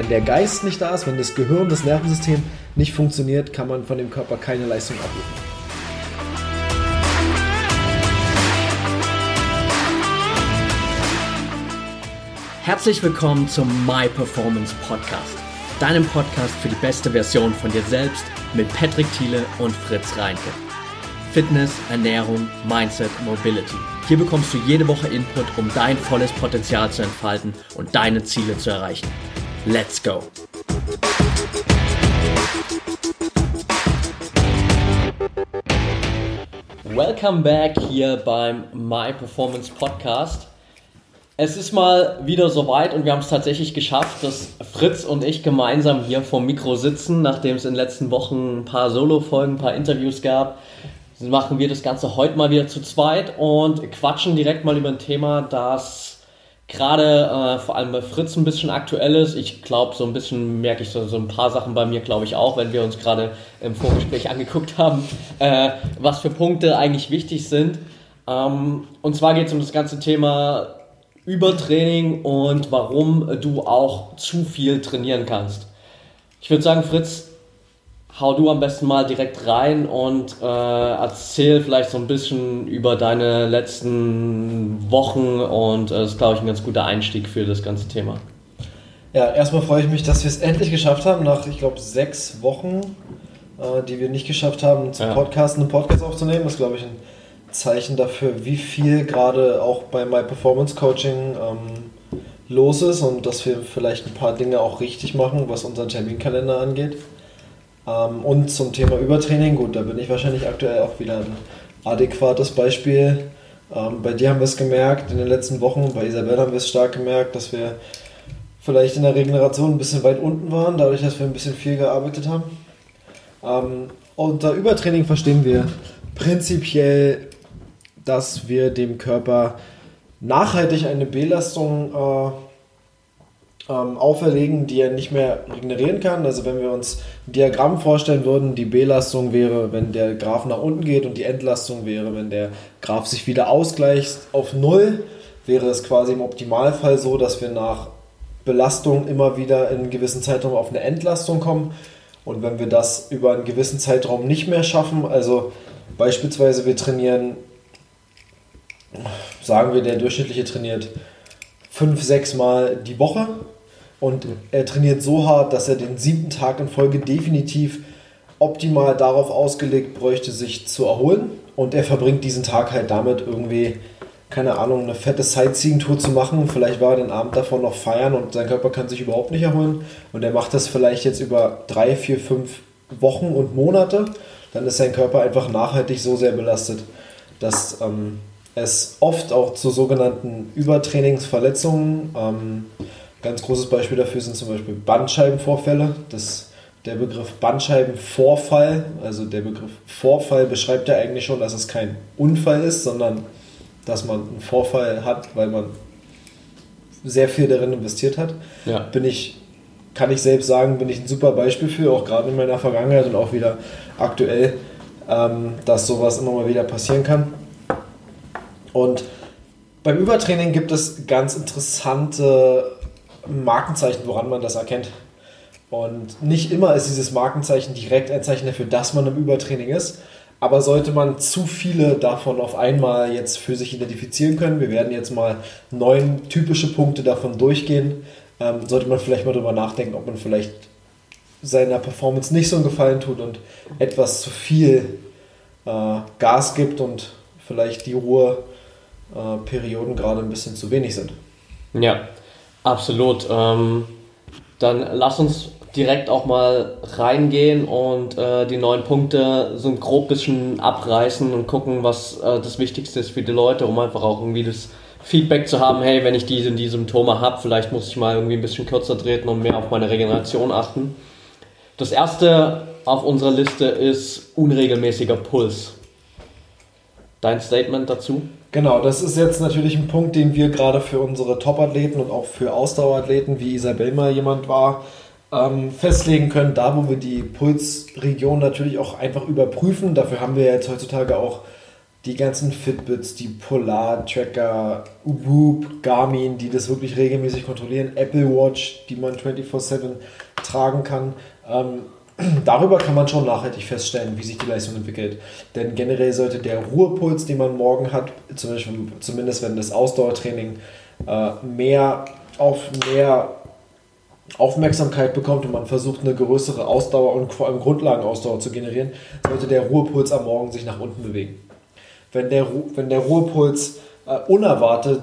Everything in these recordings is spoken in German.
Wenn der Geist nicht da ist, wenn das Gehirn, das Nervensystem nicht funktioniert, kann man von dem Körper keine Leistung abrufen. Herzlich willkommen zum My Performance Podcast, deinem Podcast für die beste Version von dir selbst mit Patrick Thiele und Fritz Reinke. Fitness, Ernährung, Mindset, Mobility. Hier bekommst du jede Woche Input, um dein volles Potenzial zu entfalten und deine Ziele zu erreichen. Let's go! Welcome back hier beim My Performance Podcast. Es ist mal wieder soweit und wir haben es tatsächlich geschafft, dass Fritz und ich gemeinsam hier vor Mikro sitzen, nachdem es in den letzten Wochen ein paar Solo-Folgen, ein paar Interviews gab machen wir das Ganze heute mal wieder zu zweit und quatschen direkt mal über ein Thema, das gerade äh, vor allem bei Fritz ein bisschen aktuell ist. Ich glaube, so ein bisschen merke ich so, so ein paar Sachen bei mir, glaube ich, auch, wenn wir uns gerade im Vorgespräch angeguckt haben, äh, was für Punkte eigentlich wichtig sind. Ähm, und zwar geht es um das ganze Thema Übertraining und warum du auch zu viel trainieren kannst. Ich würde sagen, Fritz, hau du am besten mal direkt rein und äh, erzähl vielleicht so ein bisschen über deine letzten Wochen und äh, das ist, glaube ich, ein ganz guter Einstieg für das ganze Thema. Ja, erstmal freue ich mich, dass wir es endlich geschafft haben, nach, ich glaube, sechs Wochen, äh, die wir nicht geschafft haben, zu ja. Podcasten, einen Podcast aufzunehmen. Das ist, glaube ich, ein Zeichen dafür, wie viel gerade auch bei My Performance Coaching ähm, los ist und dass wir vielleicht ein paar Dinge auch richtig machen, was unseren Terminkalender angeht. Ähm, und zum Thema Übertraining, gut, da bin ich wahrscheinlich aktuell auch wieder ein adäquates Beispiel. Ähm, bei dir haben wir es gemerkt in den letzten Wochen, bei Isabel haben wir es stark gemerkt, dass wir vielleicht in der Regeneration ein bisschen weit unten waren, dadurch, dass wir ein bisschen viel gearbeitet haben. Ähm, unter Übertraining verstehen wir prinzipiell, dass wir dem Körper nachhaltig eine Belastung äh, ähm, auferlegen, die er nicht mehr regenerieren kann. Also wenn wir uns ein Diagramm vorstellen würden, die Belastung wäre, wenn der Graph nach unten geht und die Entlastung wäre, wenn der Graph sich wieder ausgleicht auf Null, wäre es quasi im Optimalfall so, dass wir nach Belastung immer wieder in einem gewissen Zeitraum auf eine Entlastung kommen. Und wenn wir das über einen gewissen Zeitraum nicht mehr schaffen, also beispielsweise wir trainieren, sagen wir, der durchschnittliche trainiert fünf, sechs Mal die Woche und er trainiert so hart, dass er den siebten Tag in Folge definitiv optimal darauf ausgelegt bräuchte, sich zu erholen. Und er verbringt diesen Tag halt damit irgendwie, keine Ahnung, eine fette Sightseeing-Tour zu machen. Vielleicht war er den Abend davon noch feiern und sein Körper kann sich überhaupt nicht erholen. Und er macht das vielleicht jetzt über drei, vier, fünf Wochen und Monate. Dann ist sein Körper einfach nachhaltig so sehr belastet, dass ähm, es oft auch zu sogenannten Übertrainingsverletzungen ähm, Ganz großes Beispiel dafür sind zum Beispiel Bandscheibenvorfälle. Das, der Begriff Bandscheibenvorfall, also der Begriff Vorfall beschreibt ja eigentlich schon, dass es kein Unfall ist, sondern dass man einen Vorfall hat, weil man sehr viel darin investiert hat. Ja. Bin ich, kann ich selbst sagen, bin ich ein super Beispiel für, auch gerade in meiner Vergangenheit und auch wieder aktuell, ähm, dass sowas immer mal wieder passieren kann. Und beim Übertraining gibt es ganz interessante Markenzeichen, woran man das erkennt. Und nicht immer ist dieses Markenzeichen direkt ein Zeichen dafür, dass man im Übertraining ist. Aber sollte man zu viele davon auf einmal jetzt für sich identifizieren können, wir werden jetzt mal neun typische Punkte davon durchgehen, ähm, sollte man vielleicht mal darüber nachdenken, ob man vielleicht seiner Performance nicht so einen Gefallen tut und etwas zu viel äh, Gas gibt und vielleicht die Ruheperioden äh, gerade ein bisschen zu wenig sind. Ja, Absolut. Ähm, dann lass uns direkt auch mal reingehen und äh, die neun Punkte so ein grob bisschen abreißen und gucken, was äh, das Wichtigste ist für die Leute, um einfach auch irgendwie das Feedback zu haben, hey, wenn ich diese und die Symptome habe, vielleicht muss ich mal irgendwie ein bisschen kürzer treten und mehr auf meine Regeneration achten. Das erste auf unserer Liste ist unregelmäßiger Puls. Dein Statement dazu? Genau, das ist jetzt natürlich ein Punkt, den wir gerade für unsere Top-Athleten und auch für Ausdauerathleten, wie Isabel mal jemand war, ähm, festlegen können. Da, wo wir die Pulsregion natürlich auch einfach überprüfen. Dafür haben wir jetzt heutzutage auch die ganzen Fitbits, die Polar-Tracker, Whoop, Garmin, die das wirklich regelmäßig kontrollieren, Apple Watch, die man 24-7 tragen kann. Ähm, darüber kann man schon nachhaltig feststellen, wie sich die Leistung entwickelt. Denn generell sollte der Ruhepuls, den man morgen hat, zumindest wenn das Ausdauertraining äh, mehr auf mehr Aufmerksamkeit bekommt und man versucht eine größere Ausdauer und vor allem Grundlagenausdauer zu generieren, sollte der Ruhepuls am Morgen sich nach unten bewegen. Wenn der, wenn der Ruhepuls äh, unerwartet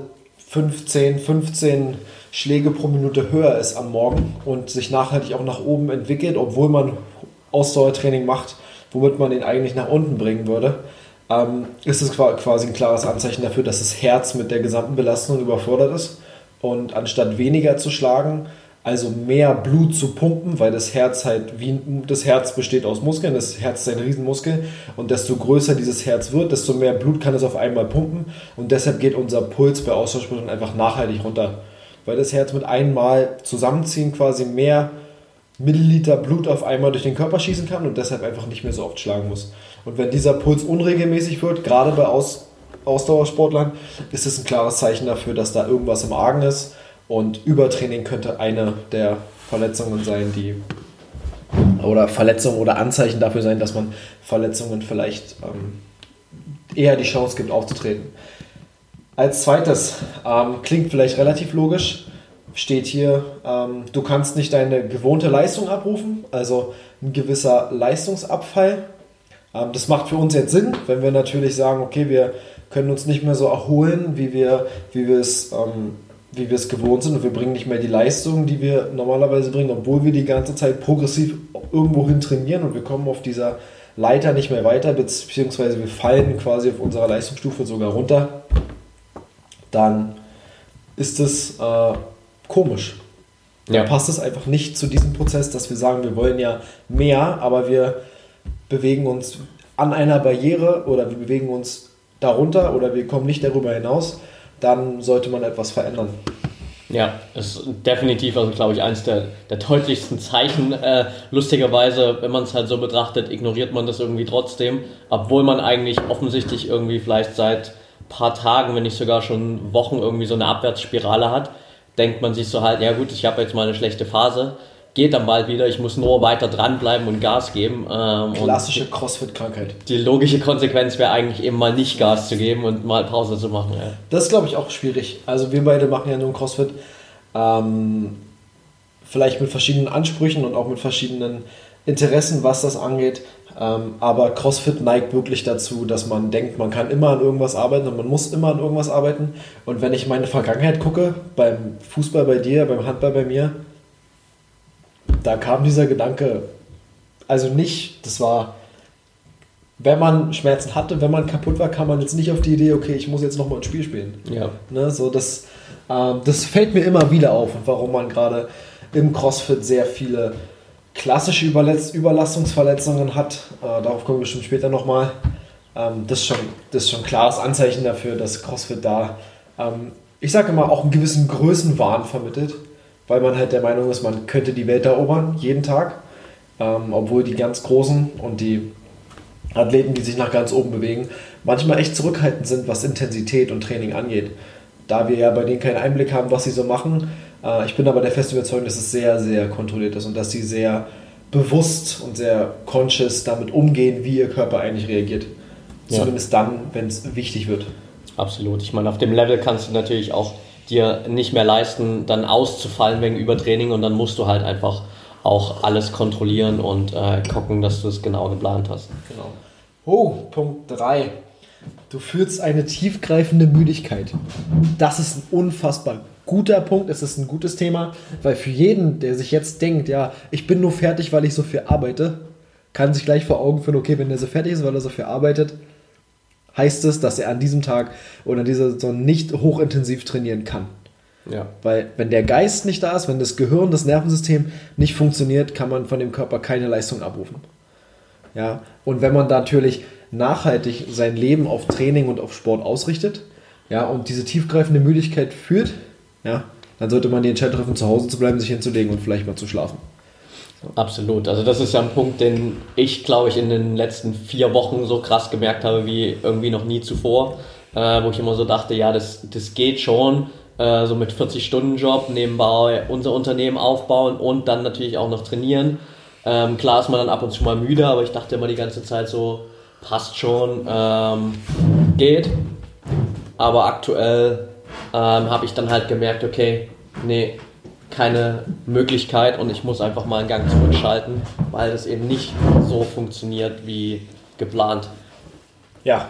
15, 15 Schläge pro Minute höher ist am Morgen und sich nachhaltig auch nach oben entwickelt, obwohl man Ausdauertraining macht, womit man ihn eigentlich nach unten bringen würde, ähm, ist es quasi ein klares Anzeichen dafür, dass das Herz mit der gesamten Belastung überfordert ist. Und anstatt weniger zu schlagen, also mehr Blut zu pumpen, weil das Herz halt wie das Herz besteht aus Muskeln, das Herz ist ein Riesenmuskel. Und desto größer dieses Herz wird, desto mehr Blut kann es auf einmal pumpen. Und deshalb geht unser Puls bei Ausdauersportlern einfach nachhaltig runter, weil das Herz mit einmal zusammenziehen quasi mehr Milliliter Blut auf einmal durch den Körper schießen kann und deshalb einfach nicht mehr so oft schlagen muss. Und wenn dieser Puls unregelmäßig wird, gerade bei Aus Ausdauersportlern, ist es ein klares Zeichen dafür, dass da irgendwas im Argen ist und Übertraining könnte eine der Verletzungen sein, die oder Verletzungen oder Anzeichen dafür sein, dass man Verletzungen vielleicht ähm, eher die Chance gibt aufzutreten. Als zweites, ähm, klingt vielleicht relativ logisch, steht hier, ähm, du kannst nicht deine gewohnte Leistung abrufen, also ein gewisser Leistungsabfall. Ähm, das macht für uns jetzt Sinn, wenn wir natürlich sagen, okay, wir können uns nicht mehr so erholen, wie wir, es ähm, wie wir es gewohnt sind und wir bringen nicht mehr die Leistung, die wir normalerweise bringen, obwohl wir die ganze Zeit progressiv irgendwo hin trainieren und wir kommen auf dieser Leiter nicht mehr weiter, beziehungsweise wir fallen quasi auf unserer Leistungsstufe sogar runter, dann ist es äh, komisch. Ja. Dann passt es einfach nicht zu diesem Prozess, dass wir sagen, wir wollen ja mehr, aber wir bewegen uns an einer Barriere oder wir bewegen uns darunter oder wir kommen nicht darüber hinaus dann sollte man etwas verändern. Ja, ist definitiv, also glaube ich, eines der, der deutlichsten Zeichen. Äh, lustigerweise, wenn man es halt so betrachtet, ignoriert man das irgendwie trotzdem, obwohl man eigentlich offensichtlich irgendwie vielleicht seit paar Tagen, wenn nicht sogar schon Wochen irgendwie so eine Abwärtsspirale hat, denkt man sich so halt, ja gut, ich habe jetzt mal eine schlechte Phase, geht dann bald wieder. Ich muss nur weiter dranbleiben und Gas geben. Ähm, Klassische Crossfit-Krankheit. Die logische Konsequenz wäre eigentlich eben mal nicht Gas zu geben und mal Pause zu machen. Ja. Das ist, glaube ich, auch schwierig. Also wir beide machen ja nur Crossfit. Ähm, vielleicht mit verschiedenen Ansprüchen und auch mit verschiedenen Interessen, was das angeht. Ähm, aber CrossFit neigt wirklich dazu, dass man denkt, man kann immer an irgendwas arbeiten und man muss immer an irgendwas arbeiten. Und wenn ich meine Vergangenheit gucke, beim Fußball bei dir, beim Handball bei mir, da kam dieser Gedanke, also nicht, das war, wenn man Schmerzen hatte, wenn man kaputt war, kam man jetzt nicht auf die Idee, okay, ich muss jetzt nochmal ein Spiel spielen. Ja. Ne, so das, ähm, das fällt mir immer wieder auf und warum man gerade im CrossFit sehr viele klassische Überletz Überlastungsverletzungen hat. Äh, darauf kommen wir bestimmt später nochmal. Ähm, das, ist schon, das ist schon ein klares Anzeichen dafür, dass CrossFit da, ähm, ich sage immer, auch einen gewissen Größenwahn vermittelt weil man halt der Meinung ist, man könnte die Welt erobern, jeden Tag. Ähm, obwohl die ganz Großen und die Athleten, die sich nach ganz oben bewegen, manchmal echt zurückhaltend sind, was Intensität und Training angeht. Da wir ja bei denen keinen Einblick haben, was sie so machen. Äh, ich bin aber der festen Überzeugung, dass es sehr, sehr kontrolliert ist und dass sie sehr bewusst und sehr conscious damit umgehen, wie ihr Körper eigentlich reagiert. Ja. Zumindest dann, wenn es wichtig wird. Absolut. Ich meine, auf dem Level kannst du natürlich auch dir nicht mehr leisten, dann auszufallen wegen Übertraining und dann musst du halt einfach auch alles kontrollieren und äh, gucken, dass du es genau geplant hast. Genau. Oh, Punkt 3. Du fühlst eine tiefgreifende Müdigkeit. Das ist ein unfassbar guter Punkt. Es ist ein gutes Thema, weil für jeden, der sich jetzt denkt, ja, ich bin nur fertig, weil ich so viel arbeite, kann sich gleich vor Augen führen, okay, wenn der so fertig ist, weil er so viel arbeitet, heißt es, dass er an diesem Tag oder dieser Saison nicht hochintensiv trainieren kann. Ja. Weil wenn der Geist nicht da ist, wenn das Gehirn, das Nervensystem nicht funktioniert, kann man von dem Körper keine Leistung abrufen. Ja, und wenn man natürlich nachhaltig sein Leben auf Training und auf Sport ausrichtet, ja, und diese tiefgreifende Müdigkeit führt, ja, dann sollte man die Entscheidung treffen, zu Hause zu bleiben, sich hinzulegen und vielleicht mal zu schlafen. Absolut. Also das ist ja ein Punkt, den ich, glaube ich, in den letzten vier Wochen so krass gemerkt habe wie irgendwie noch nie zuvor, äh, wo ich immer so dachte, ja, das, das geht schon, äh, so mit 40-Stunden-Job nebenbei unser Unternehmen aufbauen und dann natürlich auch noch trainieren. Ähm, klar ist man dann ab und zu mal müde, aber ich dachte immer die ganze Zeit so, passt schon, ähm, geht. Aber aktuell ähm, habe ich dann halt gemerkt, okay, nee, keine Möglichkeit und ich muss einfach mal einen Gang zurückschalten, weil das eben nicht so funktioniert wie geplant. Ja.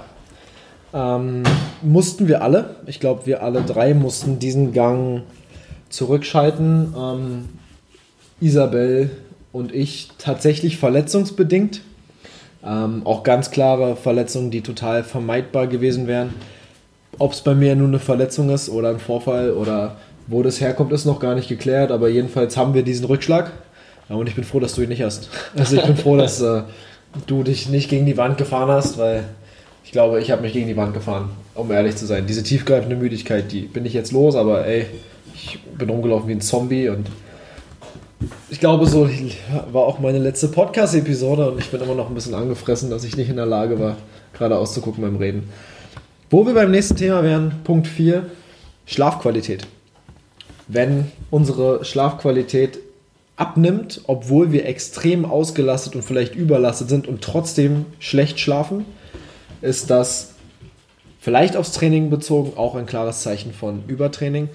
Ähm, mussten wir alle, ich glaube, wir alle drei mussten diesen Gang zurückschalten. Ähm, Isabel und ich tatsächlich verletzungsbedingt. Ähm, auch ganz klare Verletzungen, die total vermeidbar gewesen wären. Ob es bei mir nur eine Verletzung ist oder ein Vorfall oder wo das herkommt, ist noch gar nicht geklärt, aber jedenfalls haben wir diesen Rückschlag. Und ich bin froh, dass du ihn nicht hast. Also ich bin froh, dass äh, du dich nicht gegen die Wand gefahren hast, weil ich glaube, ich habe mich gegen die Wand gefahren, um ehrlich zu sein. Diese tiefgreifende Müdigkeit, die bin ich jetzt los, aber ey, ich bin rumgelaufen wie ein Zombie und ich glaube, so war auch meine letzte Podcast-Episode und ich bin immer noch ein bisschen angefressen, dass ich nicht in der Lage war, gerade auszugucken beim Reden. Wo wir beim nächsten Thema wären, Punkt 4, Schlafqualität wenn unsere Schlafqualität abnimmt, obwohl wir extrem ausgelastet und vielleicht überlastet sind und trotzdem schlecht schlafen, ist das vielleicht aufs Training bezogen auch ein klares Zeichen von Übertraining.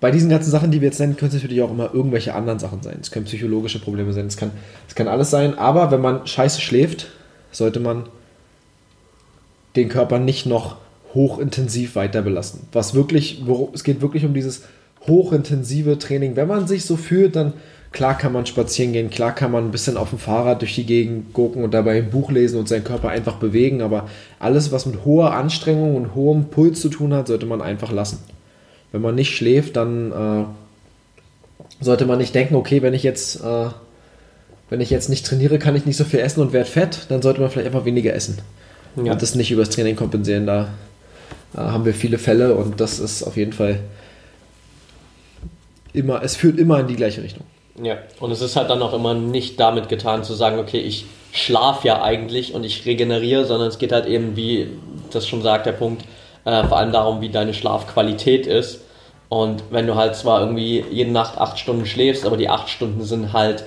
Bei diesen ganzen Sachen, die wir jetzt nennen, können es natürlich auch immer irgendwelche anderen Sachen sein. Es können psychologische Probleme sein, es kann, es kann alles sein, aber wenn man scheiße schläft, sollte man den Körper nicht noch hochintensiv weiter belasten. Was wirklich, es geht wirklich um dieses hochintensive Training. Wenn man sich so fühlt, dann klar kann man spazieren gehen, klar kann man ein bisschen auf dem Fahrrad durch die Gegend gucken und dabei ein Buch lesen und seinen Körper einfach bewegen, aber alles, was mit hoher Anstrengung und hohem Puls zu tun hat, sollte man einfach lassen. Wenn man nicht schläft, dann äh, sollte man nicht denken, okay, wenn ich jetzt äh, wenn ich jetzt nicht trainiere, kann ich nicht so viel essen und werde fett, dann sollte man vielleicht einfach weniger essen. Ja. Und das nicht übers Training kompensieren. Da haben wir viele Fälle und das ist auf jeden Fall immer, es führt immer in die gleiche Richtung. Ja, und es ist halt dann auch immer nicht damit getan zu sagen, okay, ich schlafe ja eigentlich und ich regeneriere, sondern es geht halt eben, wie das schon sagt, der Punkt, äh, vor allem darum, wie deine Schlafqualität ist. Und wenn du halt zwar irgendwie jede Nacht acht Stunden schläfst, aber die acht Stunden sind halt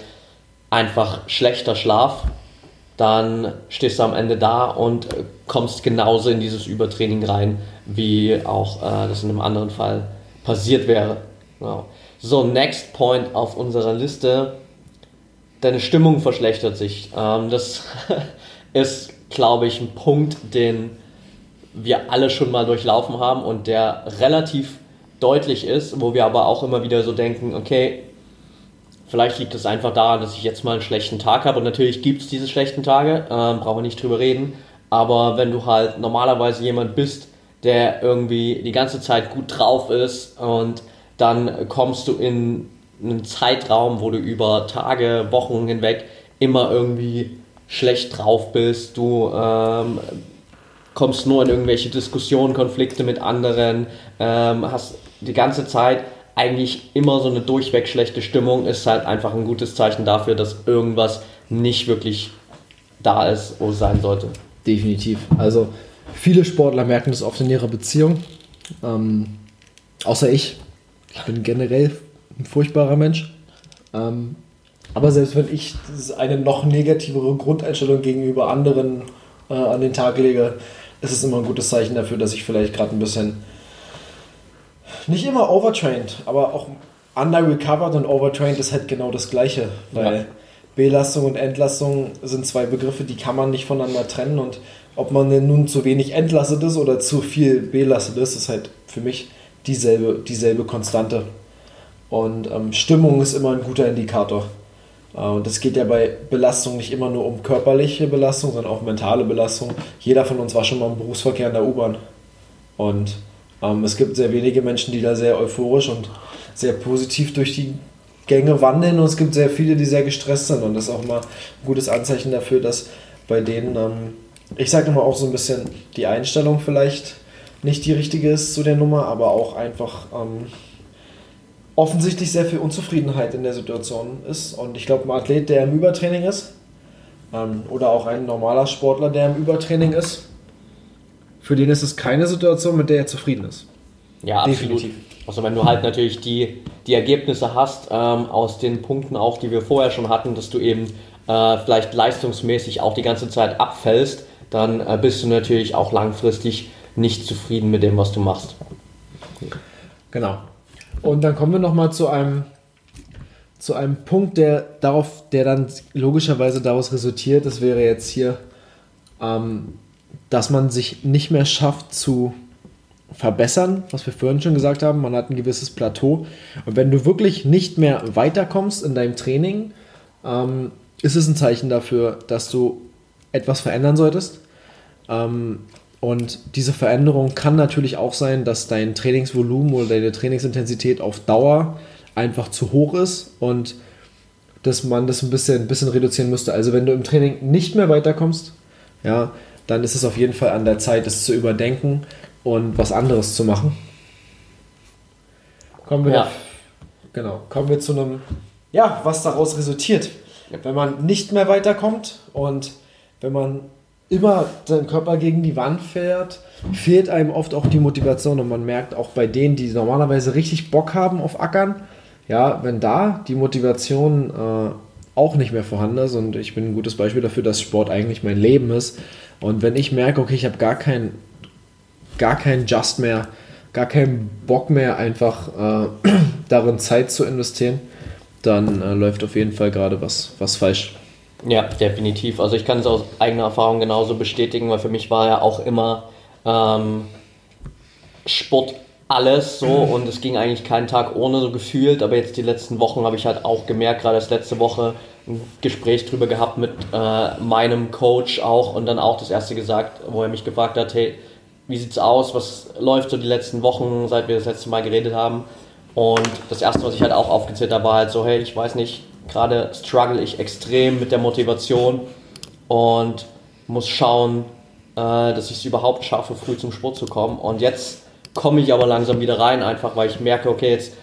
einfach schlechter Schlaf, dann stehst du am Ende da und kommst genauso in dieses Übertraining rein, wie auch äh, das in einem anderen Fall passiert wäre. Genau. So, next point auf unserer Liste. Deine Stimmung verschlechtert sich. Ähm, das ist, glaube ich, ein Punkt, den wir alle schon mal durchlaufen haben und der relativ deutlich ist, wo wir aber auch immer wieder so denken, okay, vielleicht liegt es einfach daran, dass ich jetzt mal einen schlechten Tag habe und natürlich gibt es diese schlechten Tage, ähm, brauchen wir nicht drüber reden, aber wenn du halt normalerweise jemand bist, der irgendwie die ganze Zeit gut drauf ist und dann kommst du in einen Zeitraum, wo du über Tage, Wochen hinweg immer irgendwie schlecht drauf bist. Du ähm, kommst nur in irgendwelche Diskussionen, Konflikte mit anderen, ähm, hast die ganze Zeit eigentlich immer so eine durchweg schlechte Stimmung, ist halt einfach ein gutes Zeichen dafür, dass irgendwas nicht wirklich da ist, wo es sein sollte. Definitiv. Also viele Sportler merken das oft in ihrer Beziehung. Ähm, außer ich. Ich bin generell ein furchtbarer Mensch. Ähm, aber selbst wenn ich eine noch negativere Grundeinstellung gegenüber anderen äh, an den Tag lege, ist es immer ein gutes Zeichen dafür, dass ich vielleicht gerade ein bisschen nicht immer overtrained, aber auch under-recovered und overtrained ist halt genau das Gleiche. Weil ja. Belastung und Entlastung sind zwei Begriffe, die kann man nicht voneinander trennen und ob man denn nun zu wenig entlastet ist oder zu viel belastet ist, ist halt für mich dieselbe, dieselbe Konstante. Und ähm, Stimmung ist immer ein guter Indikator. Äh, und es geht ja bei Belastung nicht immer nur um körperliche Belastung, sondern auch mentale Belastung. Jeder von uns war schon mal im Berufsverkehr in der U-Bahn. Und es gibt sehr wenige Menschen, die da sehr euphorisch und sehr positiv durch die Gänge wandeln. Und es gibt sehr viele, die sehr gestresst sind. Und das ist auch mal ein gutes Anzeichen dafür, dass bei denen, ähm, ich sage immer auch so ein bisschen die Einstellung vielleicht nicht die richtige ist zu der Nummer, aber auch einfach, ähm, offensichtlich sehr viel Unzufriedenheit in der Situation ist. Und ich glaube, ein Athlet, der im Übertraining ist, ähm, oder auch ein normaler Sportler, der im Übertraining ist, für den ist es keine Situation, mit der er zufrieden ist. Ja, Definitiv. absolut. Also wenn du halt natürlich die, die Ergebnisse hast ähm, aus den Punkten auch, die wir vorher schon hatten, dass du eben äh, vielleicht leistungsmäßig auch die ganze Zeit abfällst, dann äh, bist du natürlich auch langfristig nicht zufrieden mit dem, was du machst. Genau. Und dann kommen wir nochmal zu einem, zu einem Punkt, der darauf, der dann logischerweise daraus resultiert, das wäre jetzt hier, ähm, dass man sich nicht mehr schafft zu verbessern, was wir vorhin schon gesagt haben. Man hat ein gewisses Plateau. Und wenn du wirklich nicht mehr weiterkommst in deinem Training, ähm, ist es ein Zeichen dafür, dass du etwas verändern solltest. Ähm, und diese Veränderung kann natürlich auch sein, dass dein Trainingsvolumen oder deine Trainingsintensität auf Dauer einfach zu hoch ist und dass man das ein bisschen, ein bisschen reduzieren müsste. Also wenn du im Training nicht mehr weiterkommst, ja, dann ist es auf jeden Fall an der Zeit, es zu überdenken und was anderes zu machen. Kommen wir, ja. genau, kommen wir zu einem, ja, was daraus resultiert. Wenn man nicht mehr weiterkommt und wenn man immer seinen Körper gegen die Wand fährt, fehlt einem oft auch die Motivation und man merkt auch bei denen, die normalerweise richtig Bock haben auf Ackern, ja, wenn da die Motivation äh, auch nicht mehr vorhanden ist und ich bin ein gutes Beispiel dafür, dass Sport eigentlich mein Leben ist und wenn ich merke, okay, ich habe gar keinen gar keinen Just mehr, gar keinen Bock mehr, einfach äh, darin Zeit zu investieren, dann äh, läuft auf jeden Fall gerade was, was falsch. Ja, definitiv. Also ich kann es aus eigener Erfahrung genauso bestätigen, weil für mich war ja auch immer ähm, Sport alles so und es ging eigentlich keinen Tag ohne so gefühlt, aber jetzt die letzten Wochen habe ich halt auch gemerkt, gerade das letzte Woche ein Gespräch drüber gehabt mit äh, meinem Coach auch und dann auch das erste gesagt, wo er mich gefragt hat, hey, wie sieht's aus, was läuft so die letzten Wochen, seit wir das letzte Mal geredet haben. Und das erste, was ich halt auch aufgezählt habe, war halt so, hey, ich weiß nicht, gerade struggle ich extrem mit der Motivation und muss schauen, äh, dass ich es überhaupt schaffe, früh zum Sport zu kommen. Und jetzt komme ich aber langsam wieder rein, einfach weil ich merke, okay, jetzt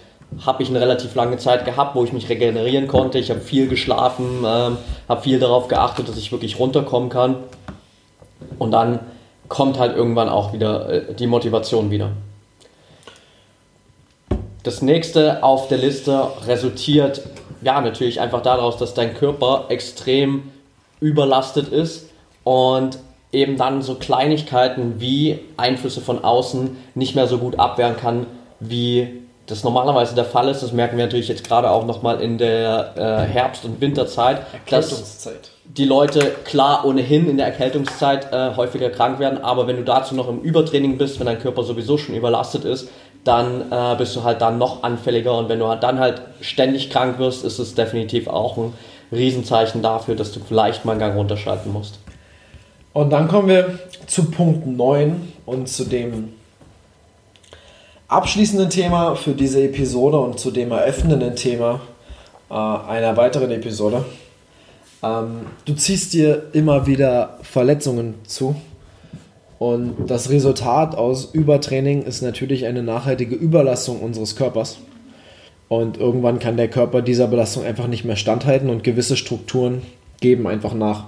habe ich eine relativ lange Zeit gehabt, wo ich mich regenerieren konnte. Ich habe viel geschlafen, ähm, habe viel darauf geachtet, dass ich wirklich runterkommen kann. Und dann kommt halt irgendwann auch wieder äh, die Motivation wieder. Das nächste auf der Liste resultiert ja natürlich einfach daraus, dass dein Körper extrem überlastet ist und eben dann so Kleinigkeiten wie Einflüsse von außen nicht mehr so gut abwehren kann, wie das normalerweise der Fall ist. Das merken wir natürlich jetzt gerade auch nochmal in der äh, Herbst- und Winterzeit. Erkältungszeit die Leute klar ohnehin in der Erkältungszeit äh, häufiger krank werden, aber wenn du dazu noch im Übertraining bist, wenn dein Körper sowieso schon überlastet ist, dann äh, bist du halt dann noch anfälliger und wenn du dann halt ständig krank wirst, ist es definitiv auch ein Riesenzeichen dafür, dass du vielleicht mal einen Gang runterschalten musst. Und dann kommen wir zu Punkt 9 und zu dem abschließenden Thema für diese Episode und zu dem eröffnenden Thema äh, einer weiteren Episode. Ähm, du ziehst dir immer wieder Verletzungen zu. Und das Resultat aus Übertraining ist natürlich eine nachhaltige Überlastung unseres Körpers. Und irgendwann kann der Körper dieser Belastung einfach nicht mehr standhalten und gewisse Strukturen geben einfach nach.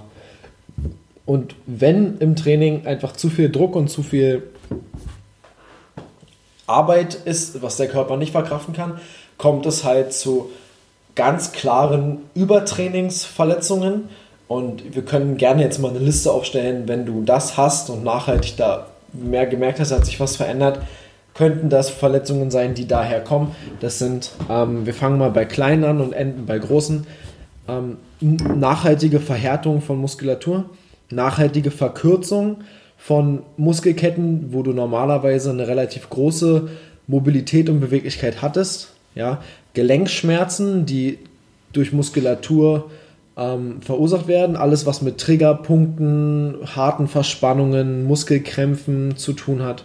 Und wenn im Training einfach zu viel Druck und zu viel Arbeit ist, was der Körper nicht verkraften kann, kommt es halt zu ganz klaren Übertrainingsverletzungen. Und wir können gerne jetzt mal eine Liste aufstellen, wenn du das hast und nachhaltig da mehr gemerkt hast, hat sich was verändert, könnten das Verletzungen sein, die daher kommen. Das sind, ähm, wir fangen mal bei kleinen an und enden bei großen. Ähm, nachhaltige Verhärtung von Muskulatur, nachhaltige Verkürzung von Muskelketten, wo du normalerweise eine relativ große Mobilität und Beweglichkeit hattest. Ja, Gelenkschmerzen, die durch Muskulatur ähm, verursacht werden. Alles, was mit Triggerpunkten, harten Verspannungen, Muskelkrämpfen zu tun hat.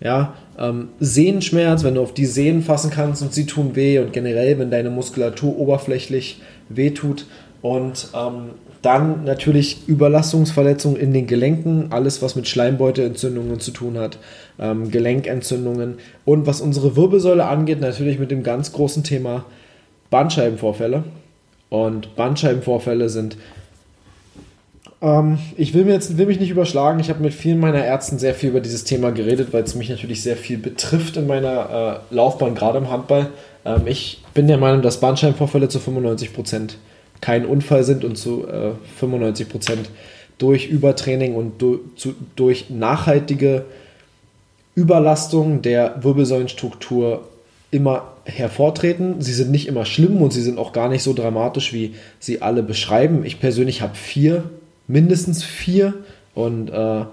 Ja, ähm, Sehenschmerz, wenn du auf die Sehnen fassen kannst und sie tun weh und generell, wenn deine Muskulatur oberflächlich wehtut und ähm, dann natürlich Überlastungsverletzungen in den Gelenken, alles was mit Schleimbeutelentzündungen zu tun hat, ähm, Gelenkentzündungen und was unsere Wirbelsäule angeht, natürlich mit dem ganz großen Thema Bandscheibenvorfälle. Und Bandscheibenvorfälle sind ähm, ich will, mir jetzt, will mich nicht überschlagen. Ich habe mit vielen meiner Ärzten sehr viel über dieses Thema geredet, weil es mich natürlich sehr viel betrifft in meiner äh, Laufbahn, gerade im Handball. Ähm, ich bin der Meinung, dass Bandscheibenvorfälle zu 95 Prozent kein Unfall sind und zu äh, 95 Prozent durch Übertraining und du, zu, durch nachhaltige Überlastung der Wirbelsäulenstruktur immer hervortreten. Sie sind nicht immer schlimm und sie sind auch gar nicht so dramatisch, wie sie alle beschreiben. Ich persönlich habe vier mindestens vier und äh,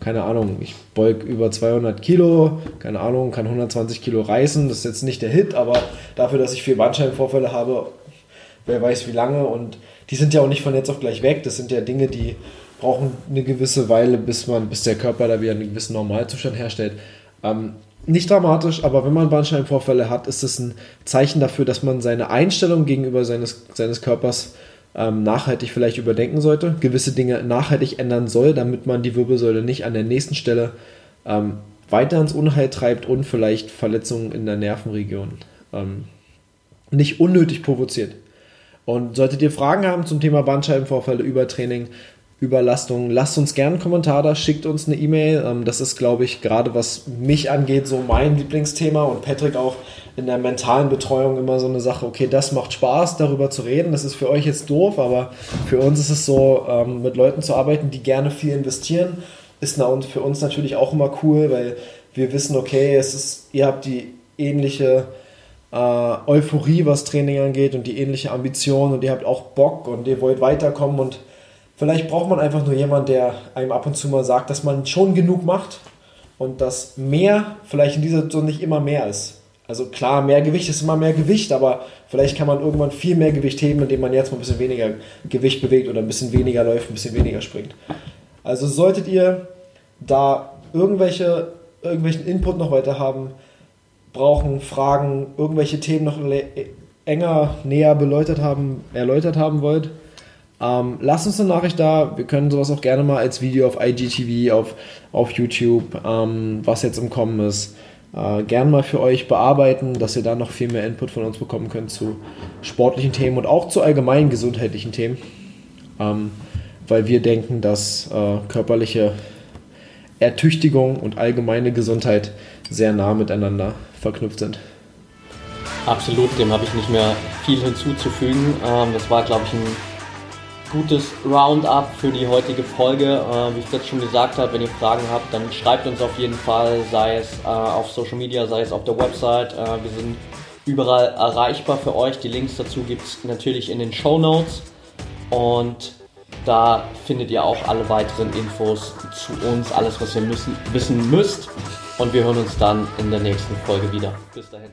keine Ahnung, ich beug über 200 Kilo, keine Ahnung, kann 120 Kilo reißen, das ist jetzt nicht der Hit, aber dafür, dass ich vier Bandscheibenvorfälle habe, wer weiß wie lange und die sind ja auch nicht von jetzt auf gleich weg, das sind ja Dinge, die brauchen eine gewisse Weile, bis man, bis der Körper da wieder einen gewissen Normalzustand herstellt. Ähm, nicht dramatisch, aber wenn man Bandscheibenvorfälle hat, ist es ein Zeichen dafür, dass man seine Einstellung gegenüber seines, seines Körpers ähm, nachhaltig vielleicht überdenken sollte, gewisse Dinge nachhaltig ändern soll, damit man die Wirbelsäule nicht an der nächsten Stelle ähm, weiter ins Unheil treibt und vielleicht Verletzungen in der Nervenregion ähm, nicht unnötig provoziert. Und solltet ihr Fragen haben zum Thema Bandscheibenvorfälle, Übertraining, Überlastung, lasst uns gerne einen Kommentar da, schickt uns eine E-Mail. Ähm, das ist, glaube ich, gerade was mich angeht, so mein Lieblingsthema und Patrick auch in der mentalen Betreuung immer so eine Sache, okay, das macht Spaß, darüber zu reden. Das ist für euch jetzt doof, aber für uns ist es so, ähm, mit Leuten zu arbeiten, die gerne viel investieren, ist für uns natürlich auch immer cool, weil wir wissen, okay, es ist, ihr habt die ähnliche äh, Euphorie, was Training angeht und die ähnliche Ambition und ihr habt auch Bock und ihr wollt weiterkommen und vielleicht braucht man einfach nur jemanden, der einem ab und zu mal sagt, dass man schon genug macht und dass mehr vielleicht in dieser Situation nicht immer mehr ist. Also klar, mehr Gewicht ist immer mehr Gewicht, aber vielleicht kann man irgendwann viel mehr Gewicht heben, indem man jetzt mal ein bisschen weniger Gewicht bewegt oder ein bisschen weniger läuft, ein bisschen weniger springt. Also solltet ihr da irgendwelche, irgendwelchen Input noch weiter haben, brauchen, Fragen, irgendwelche Themen noch enger, näher beleuchtet haben, erläutert haben wollt, ähm, lasst uns eine Nachricht da. Wir können sowas auch gerne mal als Video auf IGTV, auf, auf YouTube, ähm, was jetzt im Kommen ist äh, gern mal für euch bearbeiten, dass ihr da noch viel mehr Input von uns bekommen könnt zu sportlichen Themen und auch zu allgemeinen gesundheitlichen Themen. Ähm, weil wir denken, dass äh, körperliche Ertüchtigung und allgemeine Gesundheit sehr nah miteinander verknüpft sind. Absolut, dem habe ich nicht mehr viel hinzuzufügen. Ähm, das war, glaube ich, ein gutes Roundup für die heutige Folge. Äh, wie ich das schon gesagt habe, wenn ihr Fragen habt, dann schreibt uns auf jeden Fall, sei es äh, auf Social Media, sei es auf der Website. Äh, wir sind überall erreichbar für euch. Die Links dazu gibt es natürlich in den Show Notes. Und da findet ihr auch alle weiteren Infos zu uns, alles was ihr müssen, wissen müsst. Und wir hören uns dann in der nächsten Folge wieder. Bis dahin.